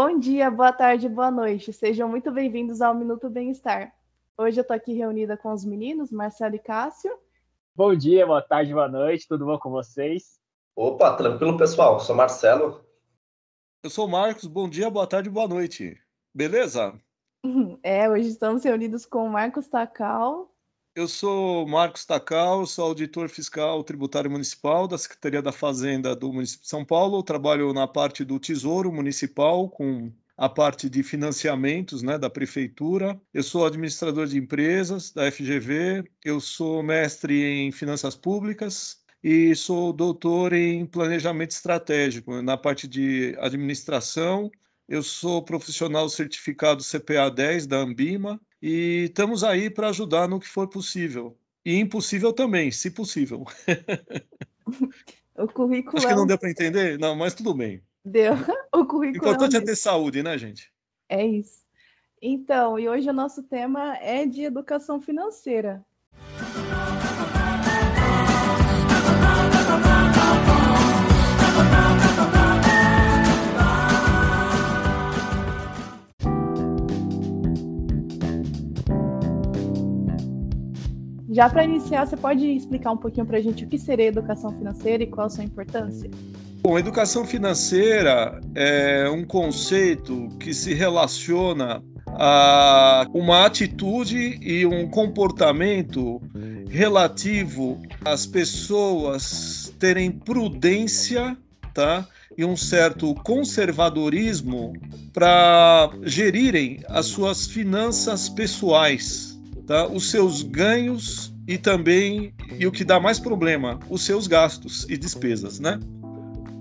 Bom dia, boa tarde, boa noite. Sejam muito bem-vindos ao Minuto Bem-Estar. Hoje eu estou aqui reunida com os meninos, Marcelo e Cássio. Bom dia, boa tarde, boa noite, tudo bom com vocês? Opa, tranquilo, pessoal. Sou Marcelo. Eu sou o Marcos, bom dia, boa tarde, boa noite. Beleza? É, hoje estamos reunidos com o Marcos Tacal. Eu sou Marcos Tacal, sou auditor fiscal tributário municipal da Secretaria da Fazenda do município de São Paulo. Trabalho na parte do Tesouro Municipal com a parte de financiamentos né, da prefeitura. Eu sou administrador de empresas da FGV, eu sou mestre em finanças públicas e sou doutor em planejamento estratégico na parte de administração. Eu sou profissional certificado CPA 10 da Ambima e estamos aí para ajudar no que for possível. E impossível também, se possível. o currículo. Acho que não deu para entender? Não, mas tudo bem. Deu. O currículo. O importante é ter saúde, né, gente? É isso. Então, e hoje o nosso tema é de educação financeira. Já para iniciar, você pode explicar um pouquinho para a gente o que seria educação financeira e qual a sua importância? Bom, educação financeira é um conceito que se relaciona a uma atitude e um comportamento relativo às pessoas terem prudência, tá? E um certo conservadorismo para gerirem as suas finanças pessoais, tá? Os seus ganhos e também e o que dá mais problema, os seus gastos e despesas, né?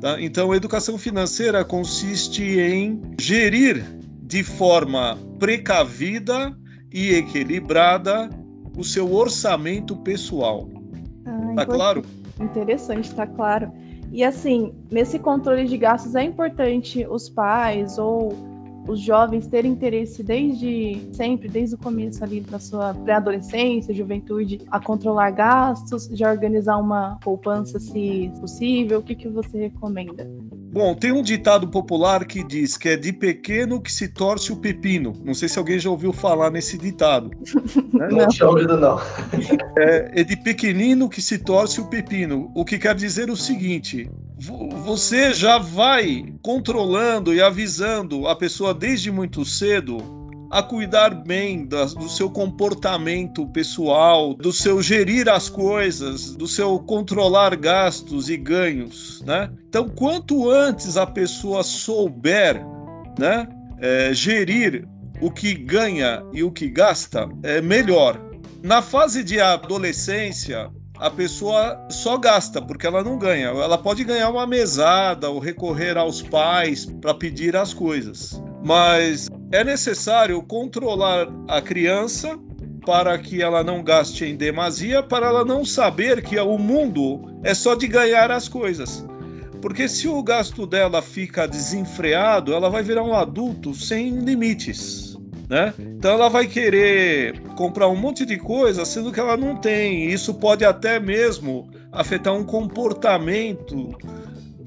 Tá? Então, a educação financeira consiste em gerir de forma precavida e equilibrada o seu orçamento pessoal. Ah, tá claro? Interessante, tá claro. E assim, nesse controle de gastos é importante os pais ou os jovens terem interesse desde sempre, desde o começo ali da sua pré-adolescência, juventude, a controlar gastos, já organizar uma poupança se possível? O que, que você recomenda? Bom, tem um ditado popular que diz que é de pequeno que se torce o pepino. Não sei se alguém já ouviu falar nesse ditado. Né? Não tinha ouvido, não. É, é de pequenino que se torce o pepino. O que quer dizer o seguinte: você já vai controlando e avisando a pessoa desde muito cedo a cuidar bem do seu comportamento pessoal, do seu gerir as coisas, do seu controlar gastos e ganhos, né? Então, quanto antes a pessoa souber, né, é, gerir o que ganha e o que gasta, é melhor. Na fase de adolescência, a pessoa só gasta porque ela não ganha. Ela pode ganhar uma mesada ou recorrer aos pais para pedir as coisas. Mas é necessário controlar a criança para que ela não gaste em demasia, para ela não saber que o mundo é só de ganhar as coisas. Porque se o gasto dela fica desenfreado, ela vai virar um adulto sem limites. Né? Então ela vai querer comprar um monte de coisa, sendo que ela não tem. Isso pode até mesmo afetar um comportamento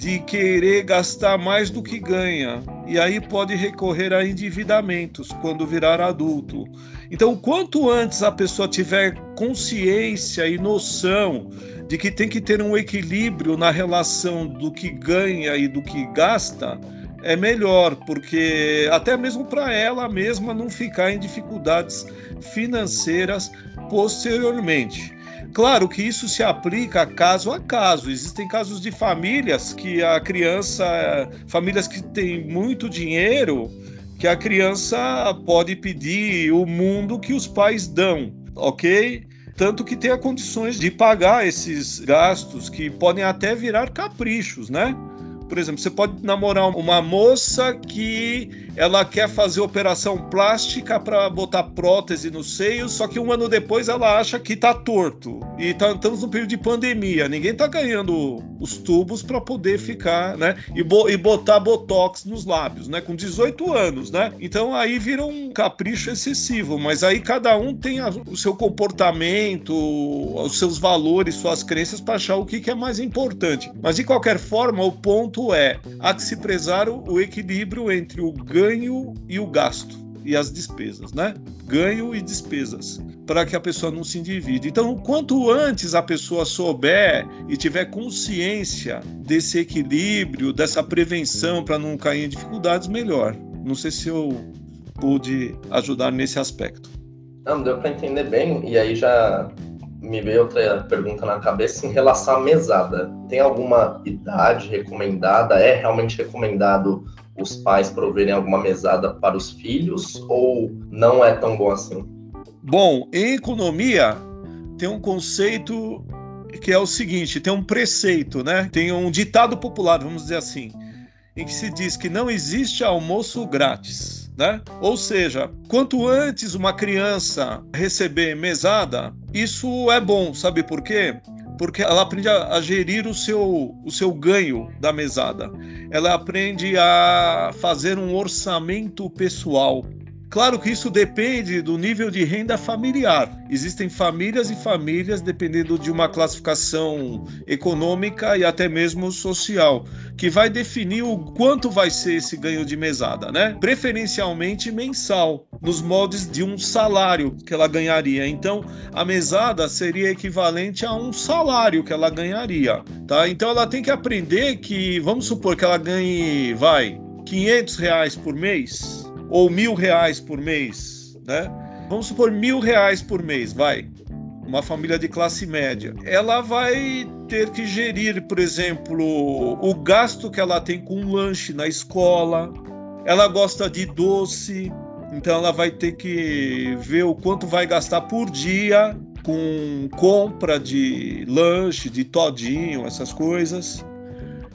de querer gastar mais do que ganha. E aí pode recorrer a endividamentos quando virar adulto. Então, quanto antes a pessoa tiver consciência e noção de que tem que ter um equilíbrio na relação do que ganha e do que gasta, é melhor, porque até mesmo para ela mesma não ficar em dificuldades financeiras posteriormente. Claro que isso se aplica caso a caso. Existem casos de famílias que a criança, famílias que têm muito dinheiro, que a criança pode pedir o mundo que os pais dão, ok? Tanto que tenha condições de pagar esses gastos que podem até virar caprichos, né? Por exemplo, você pode namorar uma moça que ela quer fazer operação plástica para botar prótese no seio, só que um ano depois ela acha que tá torto. E tá, estamos no período de pandemia, ninguém tá ganhando os tubos para poder ficar, né? E, bo e botar botox nos lábios, né? Com 18 anos, né? Então aí vira um capricho excessivo, mas aí cada um tem a, o seu comportamento, os seus valores, suas crenças para achar o que, que, é mais importante. Mas de qualquer forma, o ponto é há que se prezar o, o equilíbrio entre o ganho e o gasto e as despesas, né? Ganho e despesas, para que a pessoa não se endivide. Então, quanto antes a pessoa souber e tiver consciência desse equilíbrio, dessa prevenção para não cair em dificuldades, melhor. Não sei se eu pude ajudar nesse aspecto. Não, deu para entender bem, e aí já me veio outra pergunta na cabeça em relação à mesada. Tem alguma idade recomendada? É realmente recomendado os pais proverem alguma mesada para os filhos ou não é tão bom assim? Bom, em economia tem um conceito que é o seguinte, tem um preceito, né? Tem um ditado popular, vamos dizer assim, em que se diz que não existe almoço grátis. Né? Ou seja, quanto antes uma criança receber mesada, isso é bom, sabe por quê? Porque ela aprende a, a gerir o seu, o seu ganho da mesada. Ela aprende a fazer um orçamento pessoal. Claro que isso depende do nível de renda familiar. Existem famílias e famílias, dependendo de uma classificação econômica e até mesmo social, que vai definir o quanto vai ser esse ganho de mesada, né? Preferencialmente mensal, nos moldes de um salário que ela ganharia. Então, a mesada seria equivalente a um salário que ela ganharia, tá? Então, ela tem que aprender que, vamos supor que ela ganhe, vai, 500 reais por mês ou mil reais por mês, né? Vamos supor mil reais por mês, vai. Uma família de classe média. Ela vai ter que gerir, por exemplo, o gasto que ela tem com um lanche na escola. Ela gosta de doce, então ela vai ter que ver o quanto vai gastar por dia com compra de lanche, de todinho, essas coisas.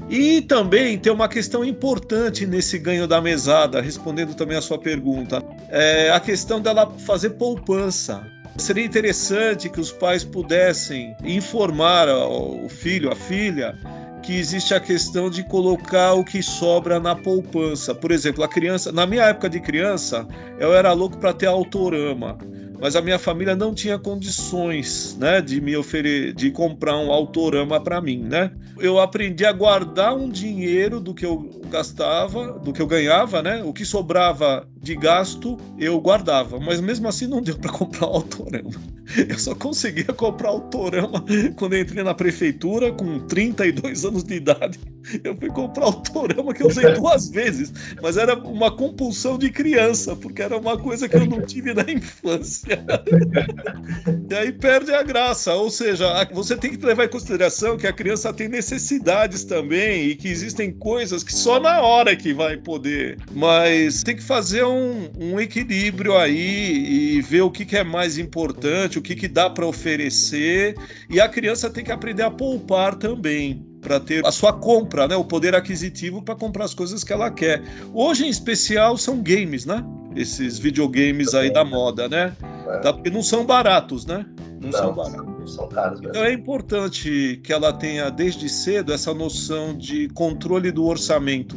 E também tem uma questão importante nesse ganho da mesada, respondendo também a sua pergunta, é a questão dela fazer poupança. Seria interessante que os pais pudessem informar o filho, a filha, que existe a questão de colocar o que sobra na poupança. Por exemplo, a criança, na minha época de criança, eu era louco para ter autorama mas a minha família não tinha condições, né, de me oferecer, de comprar um autorama para mim, né? Eu aprendi a guardar um dinheiro do que eu gastava, do que eu ganhava, né? O que sobrava de gasto eu guardava, mas mesmo assim não deu para comprar um autorama. Eu só conseguia comprar autorama quando eu entrei na prefeitura com 32 anos de idade. Eu fui comprar autorama que eu usei duas vezes, mas era uma compulsão de criança, porque era uma coisa que eu não tive na infância. E aí perde a graça, ou seja, você tem que levar em consideração que a criança tem necessidades também e que existem coisas que só na hora que vai poder, mas tem que fazer um, um equilíbrio aí e ver o que, que é mais importante, o que, que dá para oferecer, e a criança tem que aprender a poupar também para ter a sua compra, né, o poder aquisitivo para comprar as coisas que ela quer. Hoje, em especial, são games, né? Esses videogames aí da moda, né? É. Tá, porque não são baratos, né? Não, não são baratos. São caros mesmo. Então é importante que ela tenha desde cedo essa noção de controle do orçamento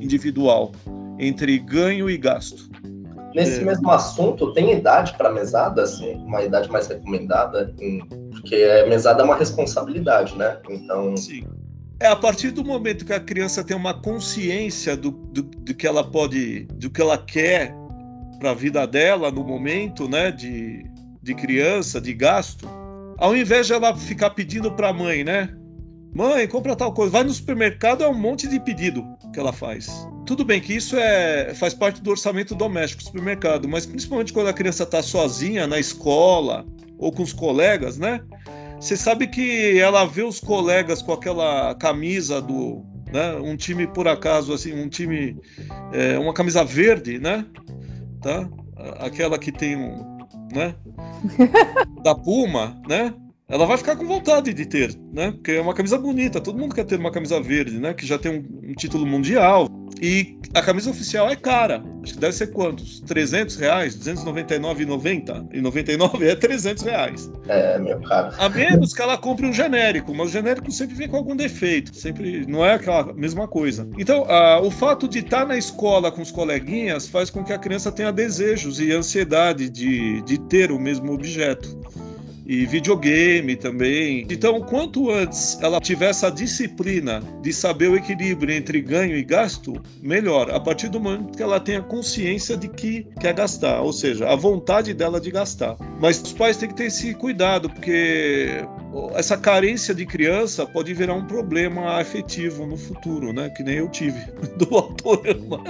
individual entre ganho e gasto. Nesse é. mesmo assunto, tem idade para mesada, assim, uma idade mais recomendada, porque a mesada é uma responsabilidade, né? Então. Sim. É a partir do momento que a criança tem uma consciência do, do, do que ela pode, do que ela quer para a vida dela no momento, né, de, de criança, de gasto, ao invés de ela ficar pedindo para a mãe, né, mãe, compra tal coisa, vai no supermercado é um monte de pedido que ela faz. Tudo bem que isso é faz parte do orçamento doméstico do supermercado, mas principalmente quando a criança está sozinha na escola ou com os colegas, né? Você sabe que ela vê os colegas com aquela camisa do, né? Um time por acaso assim, um time, é, uma camisa verde, né? Tá? Aquela que tem um, né? da Puma, né? ela vai ficar com vontade de ter, né? Porque é uma camisa bonita, todo mundo quer ter uma camisa verde, né? Que já tem um, um título mundial. E a camisa oficial é cara. Acho que deve ser quantos? 300 reais? 299,90? E 99 é 300 reais. É, meu caro. A menos que ela compre um genérico, mas o genérico sempre vem com algum defeito. Sempre não é aquela mesma coisa. Então, a, o fato de estar na escola com os coleguinhas faz com que a criança tenha desejos e ansiedade de, de ter o mesmo objeto e videogame também. Então, quanto antes ela tiver essa disciplina de saber o equilíbrio entre ganho e gasto, melhor. A partir do momento que ela tenha consciência de que quer gastar, ou seja, a vontade dela de gastar. Mas os pais têm que ter esse cuidado, porque essa carência de criança pode virar um problema afetivo no futuro, né? Que nem eu tive do autorama.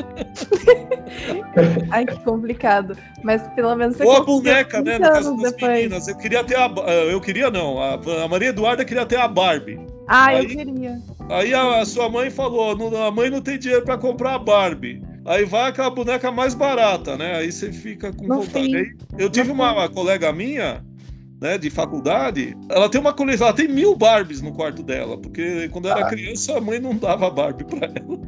Ai, que complicado. Mas pelo menos você Ou a boneca, né? No caso das depois. meninas. Eu queria ter a. Eu queria não. A, Maria Eduarda queria ter a Barbie. Ah, aí, eu queria. Aí a, a, sua mãe falou: a mãe não tem dinheiro para comprar a Barbie. Aí vai aquela boneca mais barata, né? Aí você fica com vontade. Aí, eu tive uma, uma colega minha né, de faculdade, ela tem uma coleção, ela tem mil Barbies no quarto dela, porque quando era ah. criança a mãe não dava Barbie para ela.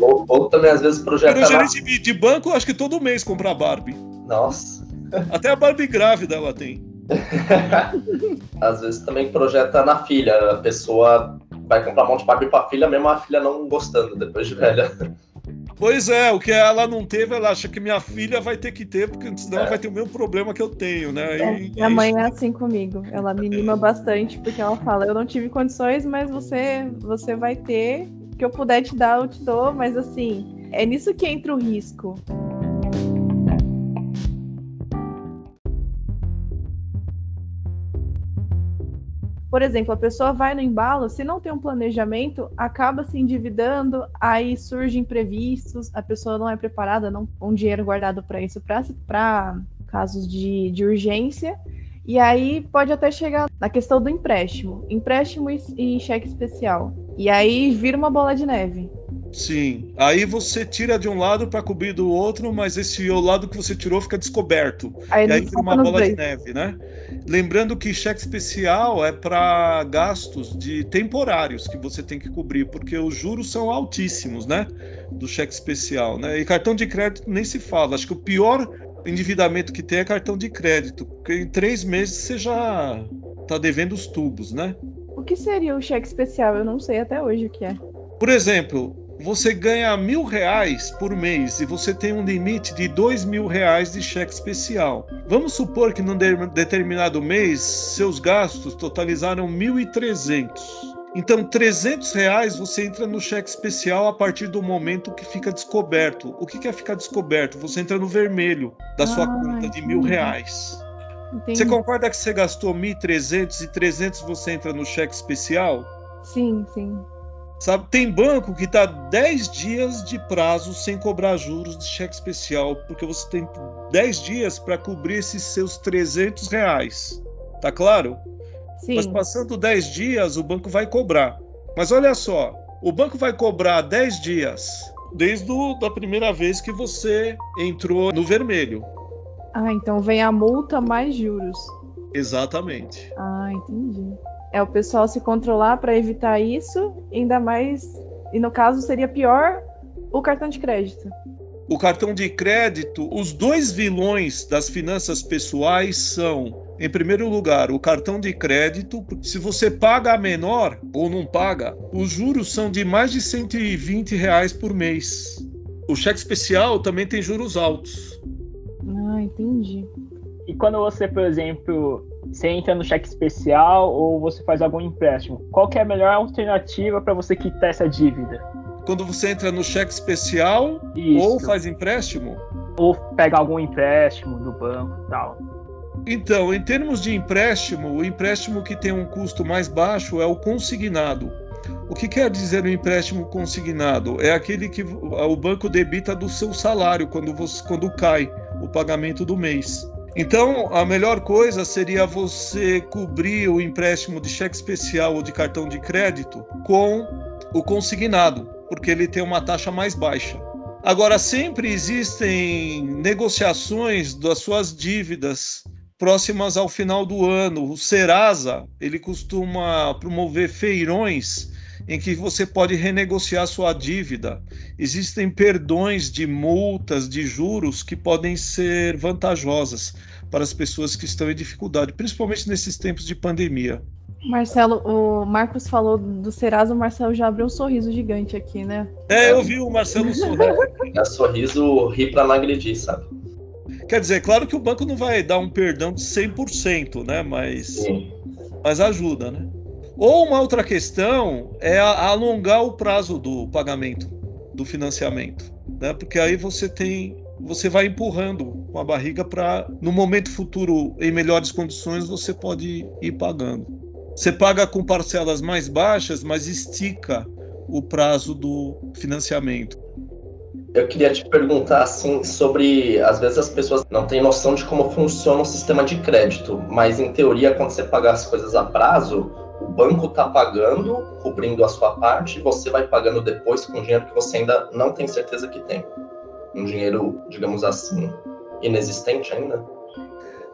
Ou, ou, também às vezes projetava... Era gerente de, de banco, acho que todo mês comprar Barbie. Nossa. Até a Barbie grávida ela tem. às vezes também projeta na filha, a pessoa vai comprar um monte de Barbie pra filha, mesmo a filha não gostando depois de velha. Pois é, o que ela não teve, ela acha que minha filha vai ter que ter, porque senão é. vai ter o mesmo problema que eu tenho, né? É, e, minha mãe é assim comigo. Ela me mima bastante, porque ela fala, eu não tive condições, mas você, você vai ter. O que eu puder te dar, eu te dou, mas assim, é nisso que entra o risco. Por exemplo, a pessoa vai no embalo, se não tem um planejamento, acaba se endividando, aí surgem imprevistos, a pessoa não é preparada, não um dinheiro guardado para isso, para casos de, de urgência. E aí pode até chegar na questão do empréstimo, empréstimo e, e cheque especial. E aí vira uma bola de neve. Sim. Aí você tira de um lado para cobrir do outro, mas esse lado que você tirou fica descoberto. Aí e aí vira uma bola de neve, né? Lembrando que cheque especial é para gastos de temporários que você tem que cobrir, porque os juros são altíssimos, né? Do cheque especial, né? E cartão de crédito nem se fala. Acho que o pior endividamento que tem é cartão de crédito, porque em três meses você já tá devendo os tubos, né? O que seria o cheque especial? Eu não sei até hoje o que é. Por exemplo, você ganha mil reais por mês e você tem um limite de dois mil reais de cheque especial. Vamos supor que num determinado mês seus gastos totalizaram mil e trezentos. Então, 300 reais você entra no cheque especial a partir do momento que fica descoberto. O que é ficar descoberto? Você entra no vermelho da sua ah, conta de mil reais. Entendi. Você concorda que você gastou 1.300 e 300 você entra no cheque especial? Sim, sim. Sabe, tem banco que dá 10 dias de prazo sem cobrar juros de cheque especial, porque você tem 10 dias para cobrir esses seus 300 reais. Tá claro? Sim. Mas passando 10 dias, o banco vai cobrar. Mas olha só, o banco vai cobrar 10 dias desde a primeira vez que você entrou no vermelho. Ah, então vem a multa mais juros. Exatamente. Ah, entendi é o pessoal se controlar para evitar isso, ainda mais, e no caso seria pior o cartão de crédito. O cartão de crédito, os dois vilões das finanças pessoais são, em primeiro lugar, o cartão de crédito. Se você paga a menor ou não paga, os juros são de mais de 120 reais por mês. O cheque especial também tem juros altos. Ah, entendi. E quando você, por exemplo, você entra no cheque especial ou você faz algum empréstimo. Qual que é a melhor alternativa para você quitar essa dívida? Quando você entra no cheque especial Isso. ou faz empréstimo? Ou pega algum empréstimo do banco e tal. Então, em termos de empréstimo, o empréstimo que tem um custo mais baixo é o consignado. O que quer dizer o um empréstimo consignado? É aquele que o banco debita do seu salário quando, você, quando cai o pagamento do mês. Então, a melhor coisa seria você cobrir o empréstimo de cheque especial ou de cartão de crédito com o consignado, porque ele tem uma taxa mais baixa. Agora, sempre existem negociações das suas dívidas próximas ao final do ano. O Serasa ele costuma promover feirões em que você pode renegociar sua dívida. Existem perdões de multas, de juros que podem ser vantajosas para as pessoas que estão em dificuldade, principalmente nesses tempos de pandemia. Marcelo, o Marcos falou do Serasa, o Marcelo já abriu um sorriso gigante aqui, né? É, eu vi o Marcelo sorrir. É sorriso ri para não agredir, sabe? Quer dizer, claro que o banco não vai dar um perdão de 100%, né? Mas, mas ajuda, né? Ou uma outra questão é alongar o prazo do pagamento, do financiamento, né? Porque aí você tem você vai empurrando com a barriga para no momento futuro em melhores condições você pode ir pagando. Você paga com parcelas mais baixas, mas estica o prazo do financiamento. Eu queria te perguntar assim sobre, às vezes as pessoas não têm noção de como funciona o sistema de crédito, mas em teoria quando você pagar as coisas a prazo, o banco está pagando, cobrindo a sua parte, e você vai pagando depois com dinheiro que você ainda não tem certeza que tem. Um dinheiro, digamos assim, inexistente ainda.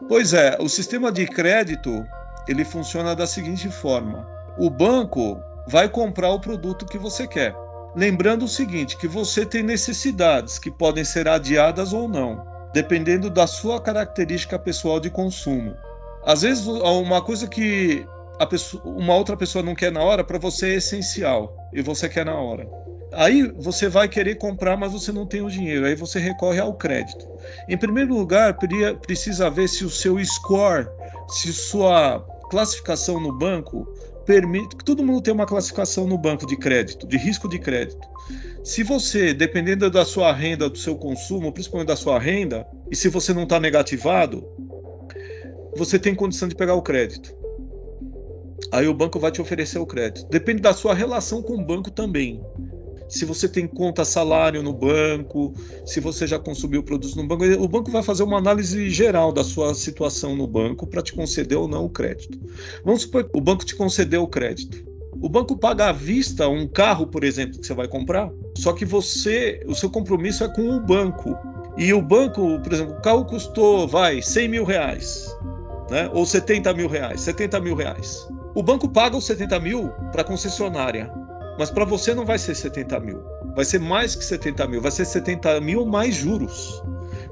Pois é, o sistema de crédito ele funciona da seguinte forma: o banco vai comprar o produto que você quer. Lembrando o seguinte, que você tem necessidades que podem ser adiadas ou não, dependendo da sua característica pessoal de consumo. Às vezes, uma coisa que pessoa, uma outra pessoa não quer na hora, para você é essencial e você quer na hora. Aí você vai querer comprar, mas você não tem o dinheiro, aí você recorre ao crédito. Em primeiro lugar, precisa ver se o seu score, se sua classificação no banco permite todo mundo tem uma classificação no banco de crédito, de risco de crédito. Se você, dependendo da sua renda, do seu consumo, principalmente da sua renda, e se você não está negativado, você tem condição de pegar o crédito. Aí o banco vai te oferecer o crédito. Depende da sua relação com o banco também se você tem conta salário no banco, se você já consumiu produtos no banco. O banco vai fazer uma análise geral da sua situação no banco para te conceder ou não o crédito. Vamos supor que o banco te concedeu o crédito. O banco paga à vista um carro, por exemplo, que você vai comprar, só que você, o seu compromisso é com o banco. E o banco, por exemplo, o carro custou, vai, 100 mil reais, né? ou 70 mil reais, 70 mil reais. O banco paga os 70 mil para a concessionária. Mas para você não vai ser 70 mil. Vai ser mais que 70 mil. Vai ser 70 mil mais juros.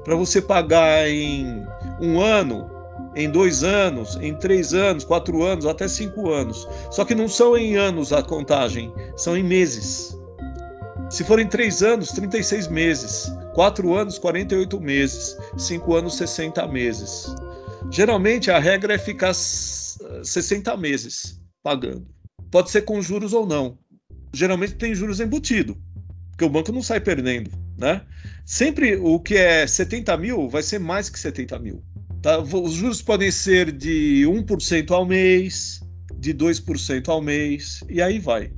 Para você pagar em um ano, em dois anos, em três anos, quatro anos, até cinco anos. Só que não são em anos a contagem, são em meses. Se forem três anos, 36 meses. Quatro anos, 48 meses. Cinco anos, 60 meses. Geralmente a regra é ficar 60 meses pagando. Pode ser com juros ou não geralmente tem juros embutido, porque o banco não sai perdendo, né? Sempre o que é 70 mil vai ser mais que 70 mil. Tá? Os juros podem ser de 1% ao mês, de 2% ao mês, e aí vai.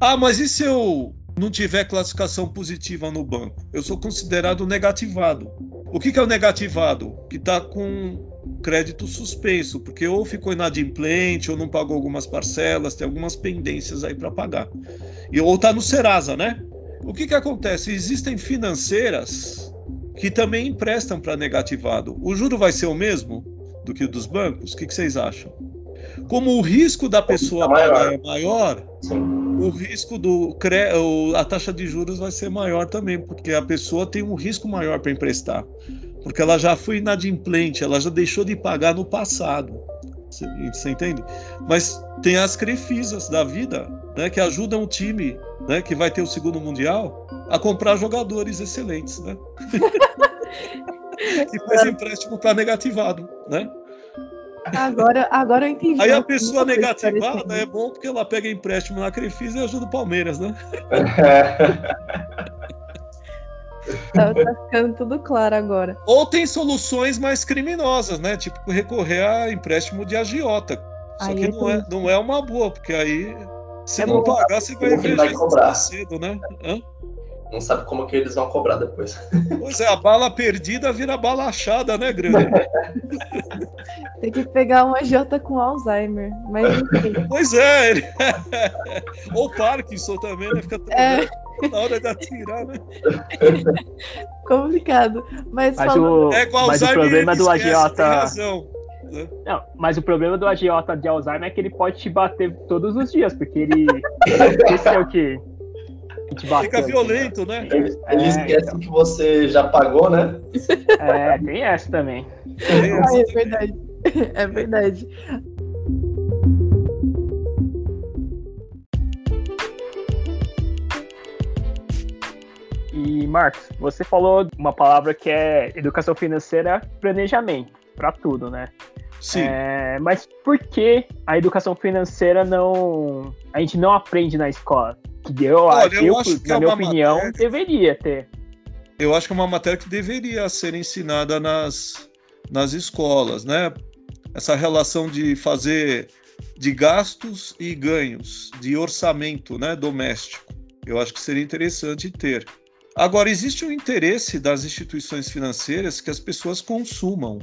Ah, mas e se eu não tiver classificação positiva no banco? Eu sou considerado negativado. O que, que é o negativado? Que está com crédito suspenso, porque ou ficou inadimplente, ou não pagou algumas parcelas, tem algumas pendências aí para pagar. E, ou está no Serasa, né? O que, que acontece? Existem financeiras que também emprestam para negativado. O juro vai ser o mesmo do que o dos bancos? O que, que vocês acham? Como o risco da pessoa pagar é maior, o risco do a taxa de juros vai ser maior também, porque a pessoa tem um risco maior para emprestar porque ela já foi inadimplente, ela já deixou de pagar no passado. Você, você entende? Mas tem as crefisas da vida, né, que ajudam o time, né, que vai ter o segundo mundial, a comprar jogadores excelentes, né? e faz empréstimo para negativado, né? Agora, agora eu entendi. Aí a pessoa negativada é bom porque ela pega empréstimo na Crefisa e ajuda o Palmeiras, né? Tá, tá, ficando tudo claro agora. Ou tem soluções mais criminosas, né? Tipo recorrer a empréstimo de agiota. Só aí que não, é, não é uma boa, porque aí se é não bom. pagar, você vai ver vai cobrar. cedo, né? Hã? Não sabe como que eles vão cobrar depois. Pois é, a bala perdida vira bala achada, né, Grande? Tem que pegar uma Jota com Alzheimer. Mas enfim. Pois é, ele... ou Parkinson também, né? Fica é. na hora de atirar, né? Complicado. Mas, mas o, é com mas o problema do agiota. Né? Não, mas o problema do agiota de Alzheimer é que ele pode te bater todos os dias, porque ele. Esse é o que. Fica violento, né? Ele, ele é, esquece então. que você já pagou, né? É, tem essa também. Ah, é verdade. É verdade. E Marcos, você falou uma palavra que é educação financeira, planejamento para tudo, né? Sim. É, mas por que a educação financeira não a gente não aprende na escola? Que eu, Olha, eu, eu acho que na é minha opinião matéria... deveria ter. Eu acho que é uma matéria que deveria ser ensinada nas, nas escolas, né? Essa relação de fazer de gastos e ganhos, de orçamento, né, doméstico. Eu acho que seria interessante ter. Agora, existe o um interesse das instituições financeiras que as pessoas consumam,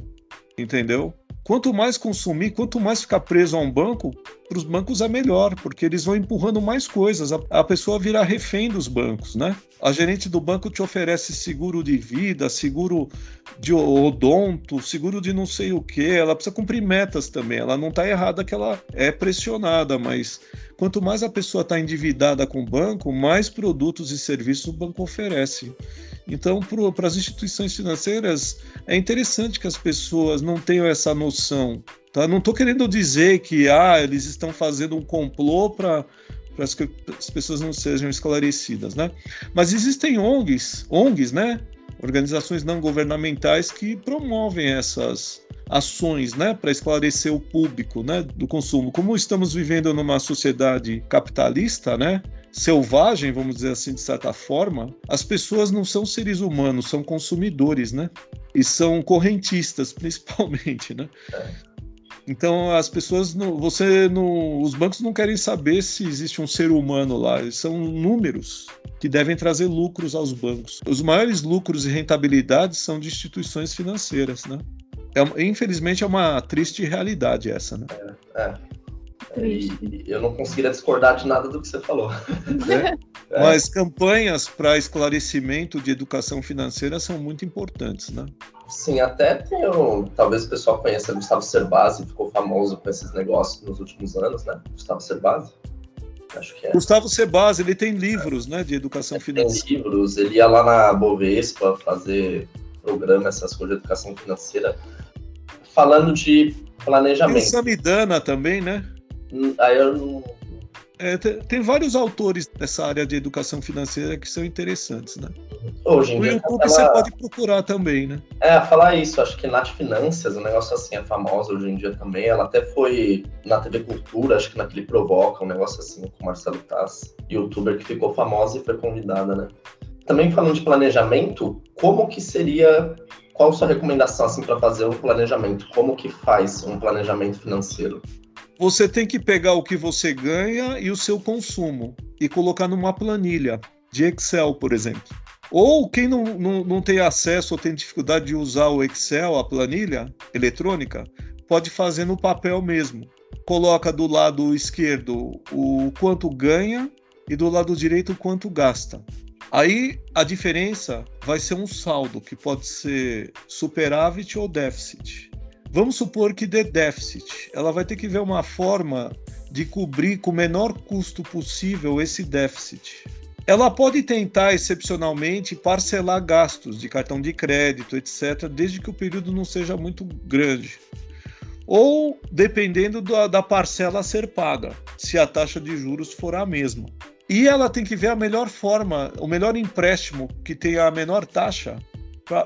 entendeu? Quanto mais consumir, quanto mais ficar preso a um banco, para os bancos é melhor, porque eles vão empurrando mais coisas. A, a, pessoa vira refém dos bancos, né? A gerente do banco te oferece seguro de vida, seguro de odonto, seguro de não sei o que. Ela precisa cumprir metas também. Ela não está errada que ela é pressionada, mas quanto mais a pessoa está endividada com o banco, mais produtos e serviços o banco oferece. Então, para as instituições financeiras, é interessante que as pessoas não tenham essa noção Tá? Não estou querendo dizer que ah, eles estão fazendo um complô para para que as pessoas não sejam esclarecidas, né? Mas existem ONGs, ONGs, né? Organizações não governamentais que promovem essas ações, né, para esclarecer o público, né, do consumo. Como estamos vivendo numa sociedade capitalista, né, selvagem, vamos dizer assim, de certa forma, as pessoas não são seres humanos, são consumidores, né? E são correntistas, principalmente, né? Então as pessoas não, você não, os bancos não querem saber se existe um ser humano lá. São números que devem trazer lucros aos bancos. Os maiores lucros e rentabilidades são de instituições financeiras, né? É, infelizmente é uma triste realidade essa, né? É, é. E eu não conseguiria discordar de nada do que você falou. Né? É. Mas campanhas para esclarecimento de educação financeira são muito importantes, né? Sim, até tem um, talvez o pessoal conheça Gustavo Cerbasi, ficou famoso com esses negócios nos últimos anos, né? Gustavo Cerbasi. Acho que é. Gustavo Cerbasi, ele tem livros, né, de educação ele financeira. Tem livros, ele ia lá na Bovespa fazer programa, essas coisas de educação financeira, falando de planejamento. Tem o Samidana também, né? Hum, aí eu não, é, tem, vários autores dessa área de educação financeira que são interessantes, né? Hoje em o dia, YouTube ela... você pode procurar também, né? É, falar isso, acho que Nath Finanças, um negócio assim, é famosa hoje em dia também. Ela até foi na TV Cultura, acho que naquele Provoca, um negócio assim, com o Marcelo Tass, youtuber que ficou famosa e foi convidada, né? Também falando de planejamento, como que seria qual a sua recomendação assim para fazer um planejamento? Como que faz um planejamento financeiro? Você tem que pegar o que você ganha e o seu consumo e colocar numa planilha de Excel, por exemplo. Ou quem não, não, não tem acesso ou tem dificuldade de usar o Excel, a planilha eletrônica, pode fazer no papel mesmo. Coloca do lado esquerdo o quanto ganha e do lado direito o quanto gasta. Aí a diferença vai ser um saldo, que pode ser superávit ou déficit. Vamos supor que dê déficit. Ela vai ter que ver uma forma de cobrir com o menor custo possível esse déficit. Ela pode tentar, excepcionalmente, parcelar gastos de cartão de crédito, etc., desde que o período não seja muito grande. Ou dependendo da, da parcela a ser paga, se a taxa de juros for a mesma. E ela tem que ver a melhor forma, o melhor empréstimo que tenha a menor taxa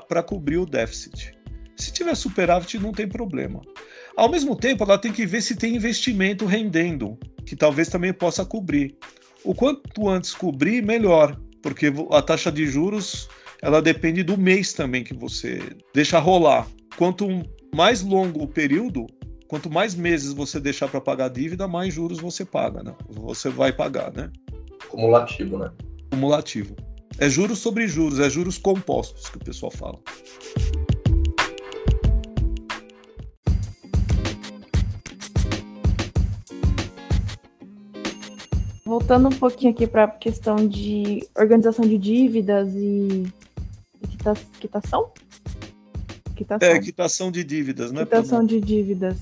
para cobrir o déficit. Se tiver superávit, não tem problema. Ao mesmo tempo, ela tem que ver se tem investimento rendendo, que talvez também possa cobrir. O quanto antes cobrir, melhor, porque a taxa de juros ela depende do mês também que você deixa rolar. Quanto mais longo o período, quanto mais meses você deixar para pagar a dívida, mais juros você paga, né? Você vai pagar, né? Cumulativo, né? Cumulativo. É juros sobre juros, é juros compostos que o pessoal fala. Voltando um pouquinho aqui para a questão de organização de dívidas e quitação, quitação. É, quitação de dívidas, né? Quitação de dívidas.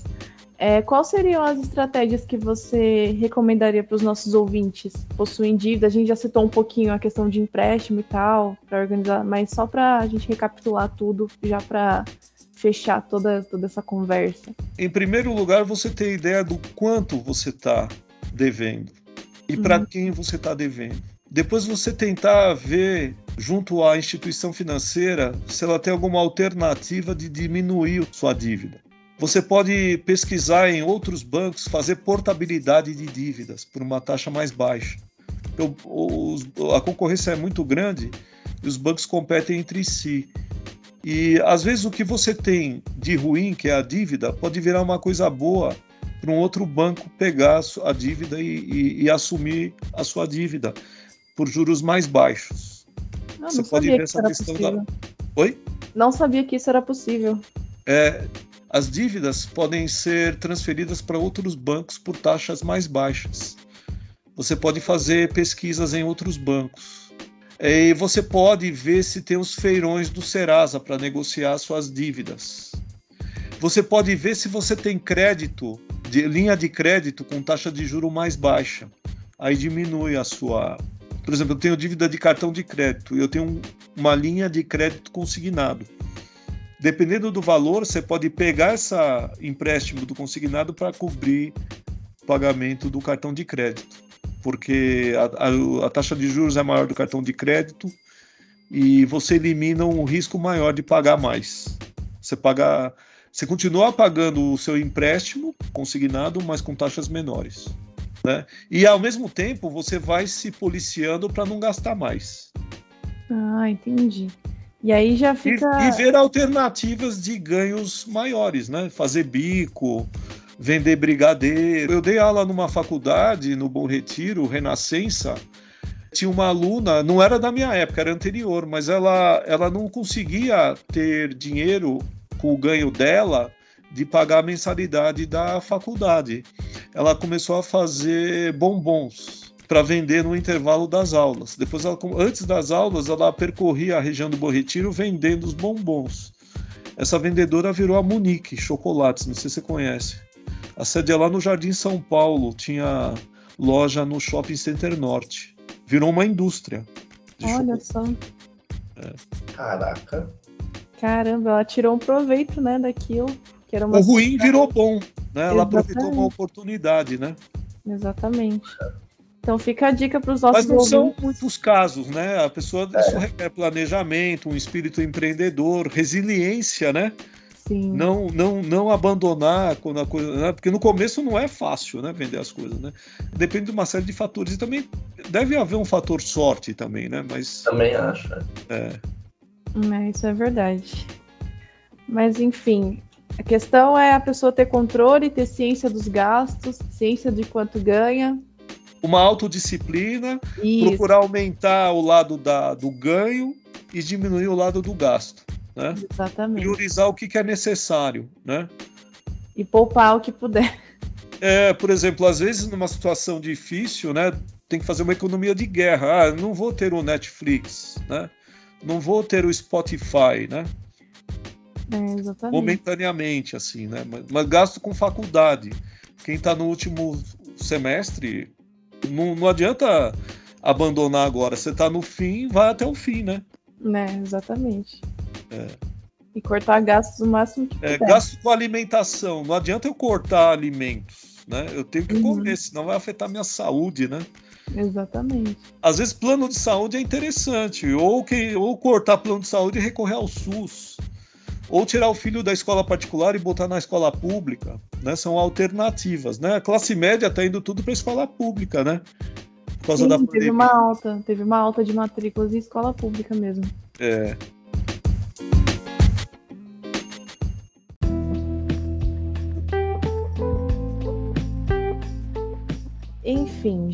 É, quais seriam as estratégias que você recomendaria para os nossos ouvintes possuem dívida? A gente já citou um pouquinho a questão de empréstimo e tal, para organizar, mas só para a gente recapitular tudo, já para fechar toda, toda essa conversa. Em primeiro lugar, você ter ideia do quanto você está devendo e para uhum. quem você está devendo. Depois você tentar ver junto à instituição financeira se ela tem alguma alternativa de diminuir sua dívida. Você pode pesquisar em outros bancos, fazer portabilidade de dívidas por uma taxa mais baixa. Os, a concorrência é muito grande e os bancos competem entre si. E às vezes o que você tem de ruim, que é a dívida, pode virar uma coisa boa para um outro banco pegar a dívida e, e, e, assumir a sua dívida por juros mais baixos. Não, você não pode ver essa questão possível. da. Oi? Não sabia que isso era possível. É, as dívidas podem ser transferidas para outros bancos por taxas mais baixas. Você pode fazer pesquisas em outros bancos. E você pode ver se tem os feirões do Serasa para negociar suas dívidas. Você pode ver se você tem crédito, de, linha de crédito com taxa de juro mais baixa. Aí diminui a sua. Por exemplo, eu tenho dívida de cartão de crédito e eu tenho uma linha de crédito consignado dependendo do valor, você pode pegar esse empréstimo do consignado para cobrir o pagamento do cartão de crédito, porque a, a, a, taxa de juros é maior do cartão de crédito e você elimina um risco maior de pagar mais. Você paga, você continua pagando o seu empréstimo consignado, mas com taxas menores. Né? E ao mesmo tempo você vai se policiando para não gastar mais. Ah, entendi. E aí já fica. E, e, ver alternativas de ganhos maiores, né? Fazer bico, vender brigadeiro. Eu dei aula numa faculdade, no Bom Retiro, Renascença. Tinha uma aluna, não era da minha época, era anterior, mas ela, ela não conseguia ter dinheiro com o ganho dela de pagar a mensalidade da faculdade. Ela começou a fazer bombons para vender no intervalo das aulas. Depois, ela, antes das aulas, ela percorria a região do Bom Retiro vendendo os bombons. Essa vendedora virou a Munique Chocolates, não sei se você conhece. A sede é lá no Jardim São Paulo, tinha loja no Shopping Center Norte. Virou uma indústria. Olha só. É. Caraca. Caramba, ela tirou um proveito, né, daquilo. Que era uma o ruim virou bom, né? Ela aproveitou uma oportunidade, né? Exatamente. Então fica a dica para os nossos Mas não ouvintes. são muitos casos, né? A pessoa é. isso requer planejamento, um espírito empreendedor, resiliência, né? Sim. Não, não, não abandonar quando a coisa, né? porque no começo não é fácil, né, vender as coisas, né? Depende de uma série de fatores e também deve haver um fator sorte também, né? Mas também acho. É. é. isso é verdade. Mas enfim, a questão é a pessoa ter controle, ter ciência dos gastos, ciência de quanto ganha, uma autodisciplina, Isso. procurar aumentar o lado da, do ganho e diminuir o lado do gasto. Né? Exatamente. Priorizar o que, que é necessário. Né? E poupar o que puder. É, por exemplo, às vezes numa situação difícil, né, tem que fazer uma economia de guerra. Ah, não vou ter o Netflix, né? Não vou ter o Spotify, né? É, exatamente. Momentaneamente, assim, né? Mas, mas gasto com faculdade. Quem está no último semestre não, não adianta abandonar agora. Você está no fim, vai até o fim, né? Né, exatamente. É. E cortar gastos o máximo que é, puder. Gasto com alimentação. Não adianta eu cortar alimentos, né? Eu tenho que uhum. comer, senão vai afetar minha saúde, né? Exatamente. Às vezes plano de saúde é interessante, ou que ou cortar plano de saúde e recorrer ao SUS ou tirar o filho da escola particular e botar na escola pública, né? São alternativas, né? A classe média está indo tudo para escola pública, né? Por causa Sim, da pandemia. teve uma alta, teve uma alta de matrículas em escola pública mesmo. É.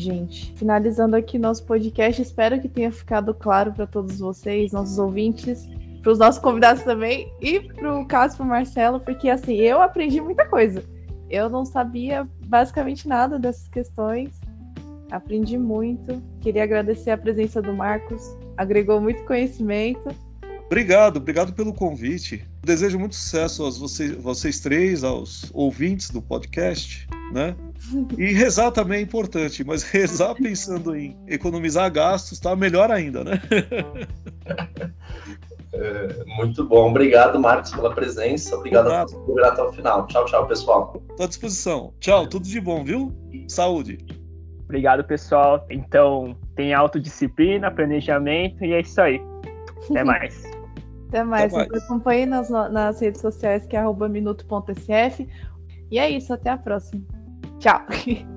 gente, finalizando aqui nosso podcast, espero que tenha ficado claro para todos vocês, nossos ouvintes, para os nossos convidados também e para o caso para Marcelo, porque assim, eu aprendi muita coisa. Eu não sabia basicamente nada dessas questões. Aprendi muito. Queria agradecer a presença do Marcos, agregou muito conhecimento. Obrigado, obrigado pelo convite. Desejo muito sucesso a vocês, vocês três, aos ouvintes do podcast, né? E rezar também é importante, mas rezar pensando em economizar gastos tá melhor ainda, né? É, muito bom. Obrigado, Marcos, pela presença. Obrigado a todos por até o final. Tchau, tchau, pessoal. Estou à disposição. Tchau, tudo de bom, viu? Saúde. Obrigado, pessoal. Então, tem autodisciplina, planejamento e é isso aí. Até mais. Até mais. Até mais. Acompanhe nas, nas redes sociais que é minuto.sf. E é isso, até a próxima. Tchau.